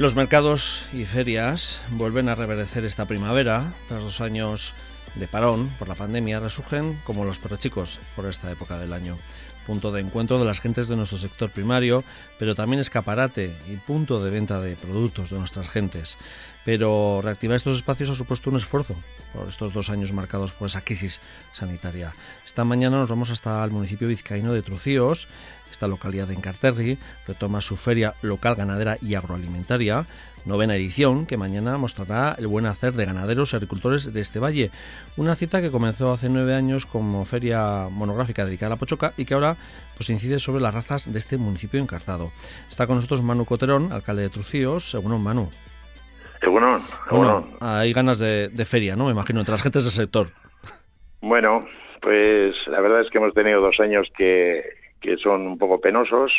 Los mercados y ferias vuelven a reverdecer esta primavera, tras dos años de parón por la pandemia, resurgen como los perrechicos por esta época del año. Punto de encuentro de las gentes de nuestro sector primario, pero también escaparate y punto de venta de productos de nuestras gentes. Pero reactivar estos espacios ha supuesto un esfuerzo por estos dos años marcados por esa crisis sanitaria. Esta mañana nos vamos hasta el municipio vizcaíno de Trucíos, esta localidad de Encarterri retoma su feria local ganadera y agroalimentaria, novena edición, que mañana mostrará el buen hacer de ganaderos y agricultores de este valle. Una cita que comenzó hace nueve años como feria monográfica dedicada a la pochoca y que ahora pues, incide sobre las razas de este municipio encartado. Está con nosotros Manu Coterón, alcalde de Trucíos. Según Manu. Bueno, hay ganas de, de feria, ¿no? Me imagino, entre las gentes del sector. Bueno, pues la verdad es que hemos tenido dos años que, que son un poco penosos.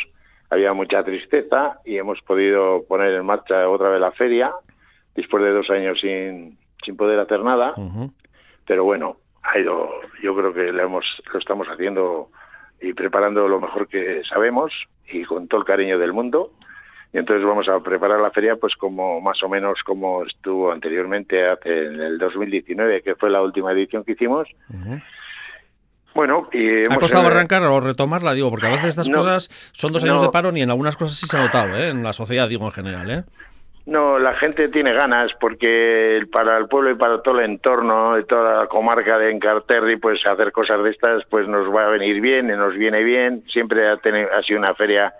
Había mucha tristeza y hemos podido poner en marcha otra vez la feria después de dos años sin, sin poder hacer nada. Pero bueno, ha ido, yo creo que lo, hemos, lo estamos haciendo y preparando lo mejor que sabemos y con todo el cariño del mundo. Y entonces vamos a preparar la feria pues como más o menos como estuvo anteriormente hace en el 2019, que fue la última edición que hicimos. Bueno, y ¿Ha costado arrancar o retomarla? Digo, porque a veces estas cosas son dos años de paro y en algunas cosas sí se ha notado, ¿eh? en la sociedad, digo, en general. ¿eh? No, la gente tiene ganas porque para el pueblo y para todo el entorno de toda la comarca de Encarterri, pues hacer cosas de estas pues nos va a venir bien y nos viene bien. Siempre ha, tenido, ha sido una feria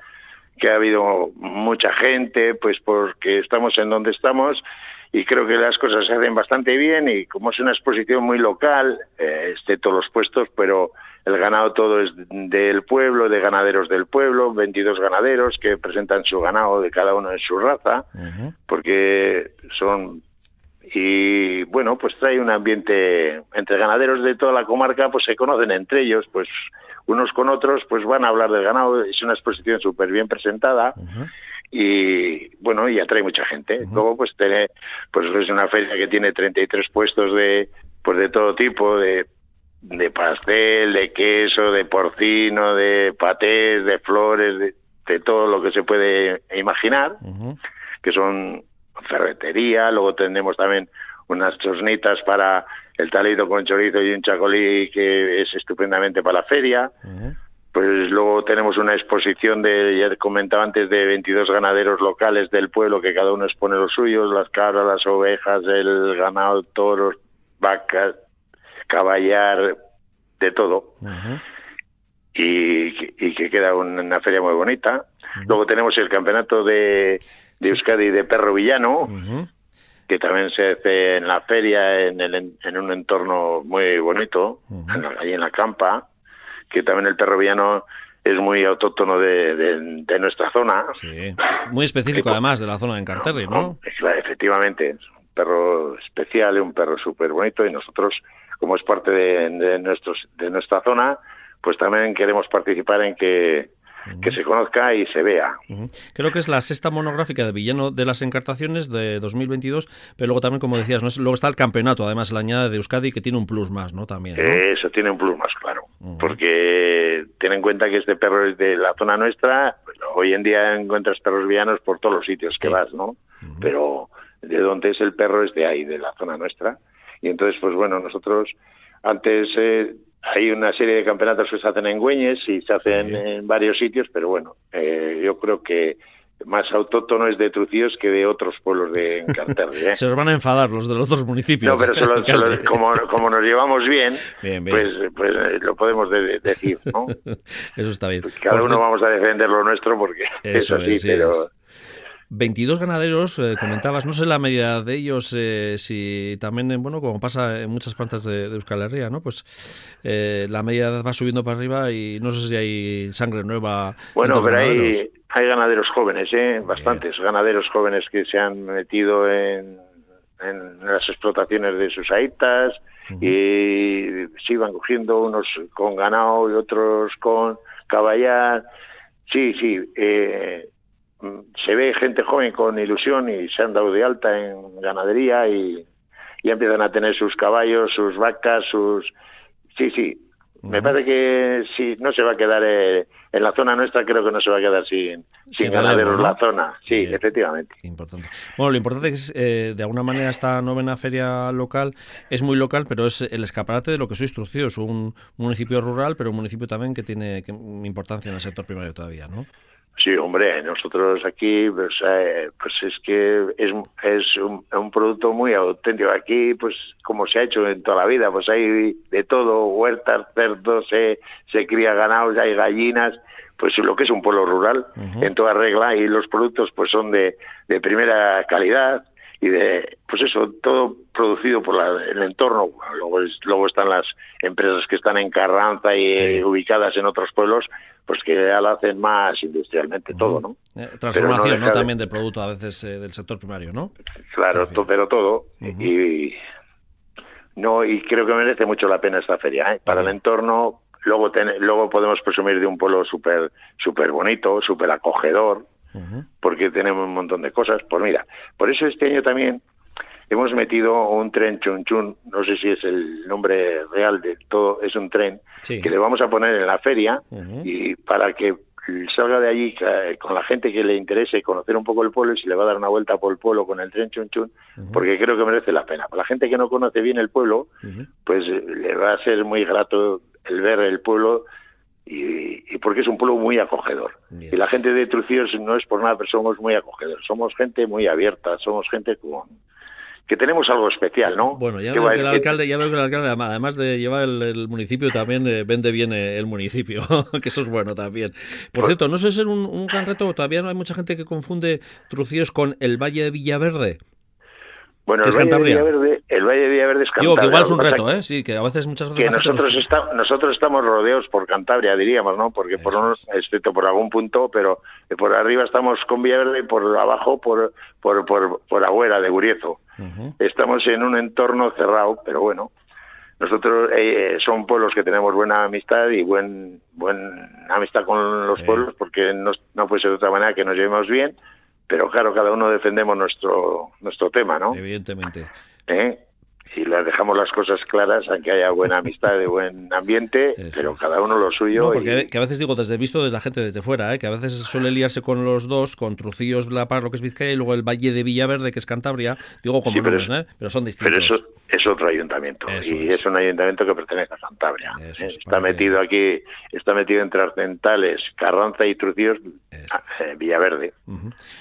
que ha habido mucha gente, pues porque estamos en donde estamos y creo que las cosas se hacen bastante bien y como es una exposición muy local, eh, todos los puestos, pero el ganado todo es del pueblo, de ganaderos del pueblo, 22 ganaderos que presentan su ganado de cada uno en su raza, porque son y bueno, pues trae un ambiente entre ganaderos de toda la comarca, pues se conocen entre ellos, pues unos con otros, pues van a hablar del ganado, es una exposición súper bien presentada y bueno, y atrae mucha gente. Luego pues tiene, pues es una feria que tiene 33 puestos de pues de todo tipo, de de pastel, de queso, de porcino, de patés, de flores, de, todo lo que se puede imaginar, que son ferretería, luego tenemos también unas chosnitas para el talito con chorizo y un chacolí que es estupendamente para la feria. Pues luego tenemos una exposición de, ya comentaba antes, de 22 ganaderos locales del pueblo que cada uno expone los suyos, las cabras, las ovejas, el ganado, toros, vacas, caballar, de todo. y, que queda una feria muy bonita. Luego tenemos el campeonato de, de Euskadi de perro villano, que también se hace en la feria, en, el, en un entorno muy bonito, allí en la campa que también el perro villano es muy autóctono de, de, nuestra zona. Sí, muy específico además de la zona de Encarterri, ¿no? Efectivamente, es un perro especial, un perro súper bonito y nosotros, como es parte de, de, nuestros, de nuestra zona, pues también queremos participar en que que se conozca y se vea. Creo que es la sexta monográfica de Villano de las Encartaciones de 2022, pero luego también, como decías, ¿no? luego está el campeonato, además el añade de Euskadi, que tiene un plus más, ¿no? También. Eso tiene un plus más, claro, porque ten en cuenta que este perro es de la zona nuestra, hoy en día encuentras perros villanos por todos los sitios que vas, ¿no? Pero de donde es el perro es de ahí, de la zona nuestra. Y entonces, pues bueno, nosotros antes... Eh, hay una serie de campeonatos que se hacen en Güeñes y se hacen en varios sitios, pero bueno, eh, yo creo que más autóctono es de Trucíos que de otros pueblos de Encanterri. ¿eh? se nos van a enfadar los de los otros municipios. No, pero como, como, nos llevamos bien, Pues, pues eh, lo podemos decir, ¿no? Eso está bien. Pues cada uno vamos a defender lo nuestro porque eso, es así, pero... 22 ganaderos, eh, comentabas, no sé la medida de ellos, eh, si también, eh, bueno, como pasa en muchas plantas de, Euskal Herria, ¿no? Pues la media va subiendo para arriba y no sé si hay sangre nueva. Bueno, pero hay, hay ganaderos jóvenes, ¿eh? Bastantes ganaderos jóvenes que se han metido en, en las explotaciones de sus aitas y se iban cogiendo unos con ganado y otros con caballar. Sí, sí, eh, se ve gente joven con ilusión y se han dado de alta en ganadería y ya empiezan a tener sus caballos, sus vacas, sus... Sí, sí, Me parece que si no se va a quedar eh, en la zona nuestra, creo que no se va a quedar sin, sin, ganaderos la zona. Sí, efectivamente. Importante. Bueno, lo importante es que eh, de alguna manera esta novena feria local es muy local, pero es el escaparate de lo que sois Trucíos, un municipio rural, pero un municipio también que tiene importancia en el sector primario todavía, ¿no? Sí, hombre, nosotros aquí, pues, eh, pues es que es, es un, producto muy auténtico. Aquí, pues como se ha hecho en toda la vida, pues hay de todo, huertas, cerdos, se, se cría ganados, hay gallinas, pues lo que es un pueblo rural en toda regla y los productos pues son de, de primera calidad y de pues eso todo producido por el entorno. Luego luego están las empresas que están en Carranza y ubicadas en otros pueblos pues que ya lo hacen más industrialmente todo, ¿no? Eh, transformación, ¿no? También del producto a veces eh, del sector primario, ¿no? Claro, pero todo. Y no y creo que merece mucho la pena esta feria, ¿eh? Para el entorno, luego luego podemos presumir de un pueblo súper super bonito, súper acogedor, porque tenemos un montón de cosas. Pues mira, por eso este año también hemos metido un tren chun chun, no sé si es el nombre real de todo, es un tren que le vamos a poner en la feria y para que salga de allí con la gente que le interese conocer un poco el pueblo y se le va a dar una vuelta por el pueblo con el tren chun chun, porque creo que merece la pena. Para la gente que no conoce bien el pueblo, pues eh, le va a ser muy grato el ver el pueblo y, porque es un pueblo muy acogedor. Y la gente de Trucíos no es por nada, pero somos muy acogedores, somos gente muy abierta, somos gente con que tenemos algo especial, ¿no? Bueno, ya veo, que el alcalde, ya veo que el alcalde, además de llevar el, municipio, también eh, vende bien eh, el municipio, que eso es bueno también. Por pues cierto, no sé ser un, un gran reto, todavía no hay mucha gente que confunde Trucíos con el Valle de Villaverde. Bueno, el Valle, de Villaverde, el Valle de Villaverde es Cantabria. Digo que igual es un reto, ¿eh? Sí, que a veces muchas veces... Que nosotros, nosotros estamos rodeados por Cantabria, diríamos, ¿no? Porque por un, excepto por algún punto, pero por arriba estamos con Villaverde y por abajo por, por, por, por Agüera, de Guriezo. Estamos en un entorno cerrado, pero bueno, nosotros eh, son pueblos que tenemos buena amistad y buen buena amistad con los pueblos porque no, no puede ser de otra manera que nos llevemos bien pero claro, cada uno defendemos nuestro nuestro tema, ¿no? Evidentemente. ¿Eh? Si las dejamos las cosas claras, aunque haya buena amistad de buen ambiente, pero cada uno lo suyo. No, porque que a veces digo, desde visto de la gente desde fuera, ¿eh? que a veces suele liarse con los dos, con Trucillos, La Paz, lo que es Vizcaya, y luego el Valle de Villaverde, que es Cantabria, digo como pero, ¿eh? pero son distintos. Pero eso es otro ayuntamiento, y es. un ayuntamiento que pertenece a Cantabria. ¿eh? está metido aquí, está metido entre Arcentales, Carranza y Trucillos, eh, Villaverde.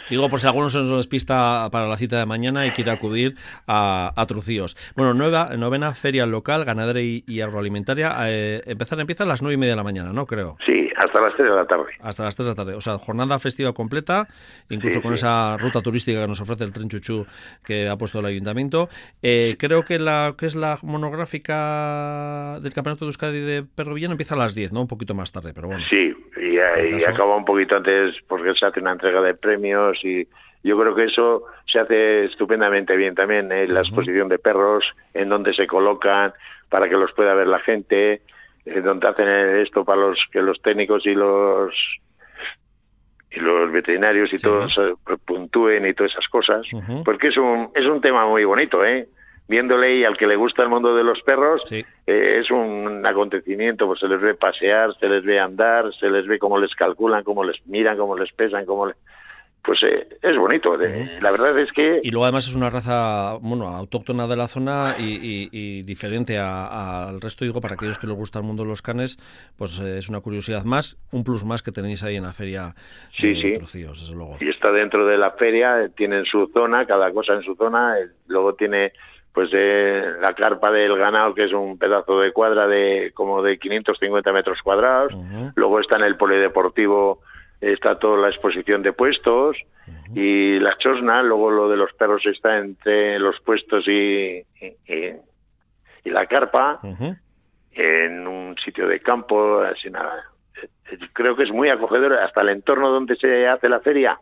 Digo, por si alguno se nos despista para la cita de mañana y quiere acudir a, a Trucillos. Bueno, nueva, novena feria local, ganadera y, agroalimentaria. Eh, empezar empieza a las nueve y media de la mañana, ¿no? Creo. Sí, hasta las tres de la tarde. Hasta las tres de la tarde. O sea, jornada festiva completa, incluso con esa ruta turística que nos ofrece el tren Chuchú que ha puesto el ayuntamiento. Eh, creo que la que es la monográfica del Campeonato de Euskadi de Perro Villano empieza a las diez, ¿no? Un poquito más tarde, pero bueno. Sí, y, y acaba un poquito antes porque se hace una entrega de premios y yo creo que eso se hace estupendamente bien también, ¿eh? la exposición de perros, en donde se colocan para que los pueda ver la gente, en donde hacen esto para los que los técnicos y los y los veterinarios y todos eh, puntúen y todas esas cosas, porque es un es un tema muy bonito, ¿eh? Viéndole y al que le gusta el mundo de los perros, eh, es un acontecimiento, pues se les ve pasear, se les ve andar, se les ve cómo les calculan, cómo les miran, cómo les pesan, cómo les pues eh, es bonito. La verdad es que... Y luego además es una raza, bueno, autóctona de la zona y, diferente al resto, digo, para aquellos que les gusta el mundo de los canes, pues eh, es una curiosidad más, un plus más que tenéis ahí en la feria sí, sí. desde luego. Y está dentro de la feria, tienen su zona, cada cosa en su zona, eh, luego tiene pues la carpa del ganado que es un pedazo de cuadra de como de 550 metros cuadrados, luego está en el polideportivo está toda la exposición de puestos y la chosna, luego lo de los perros está entre los puestos y, y, la carpa, en un sitio de campo, así nada. Creo que es muy acogedor hasta el entorno donde se hace la feria,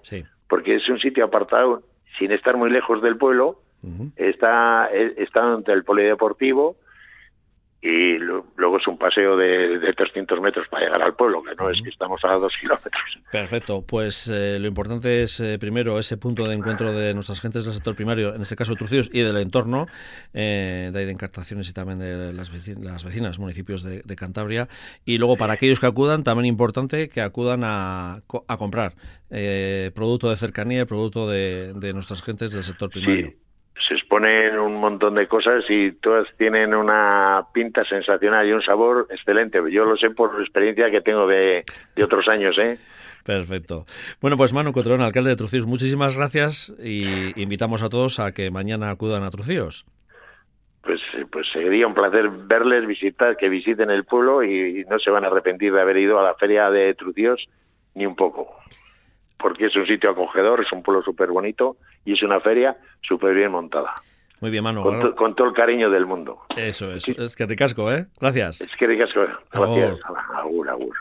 porque es un sitio apartado, sin estar muy lejos del pueblo, está, está entre el polideportivo, y luego es un paseo de, de, 300 metros para llegar al pueblo, que no es que estamos a dos kilómetros. Perfecto, pues eh, lo importante es eh, primero ese punto de encuentro de nuestras gentes del sector primario, en este caso Trucíos, y del entorno, eh, de ahí de Encartaciones y también de las, vecinas, vecinas municipios de, Cantabria, y luego para aquellos que acudan, también importante que acudan a, a comprar producto de cercanía, producto de, de nuestras gentes del sector primario se exponen un montón de cosas y todas tienen una pinta sensacional y un sabor excelente. Yo lo sé por la experiencia que tengo de, otros años, ¿eh? Perfecto. Bueno, pues Manu Cotrón, alcalde de Trucíos, muchísimas gracias y invitamos a todos a que mañana acudan a Trucíos. Pues, pues sería un placer verles, visitar, que visiten el pueblo y no se van a arrepentir de haber ido a la feria de Trucíos ni un poco porque es un sitio acogedor, es un pueblo súper bonito y es una feria súper bien montada. Muy bien, Manu. Con, todo el cariño del mundo. Eso es. Es que ricasco, ¿eh? Gracias. Es que ricasco. Gracias. Agur, agur.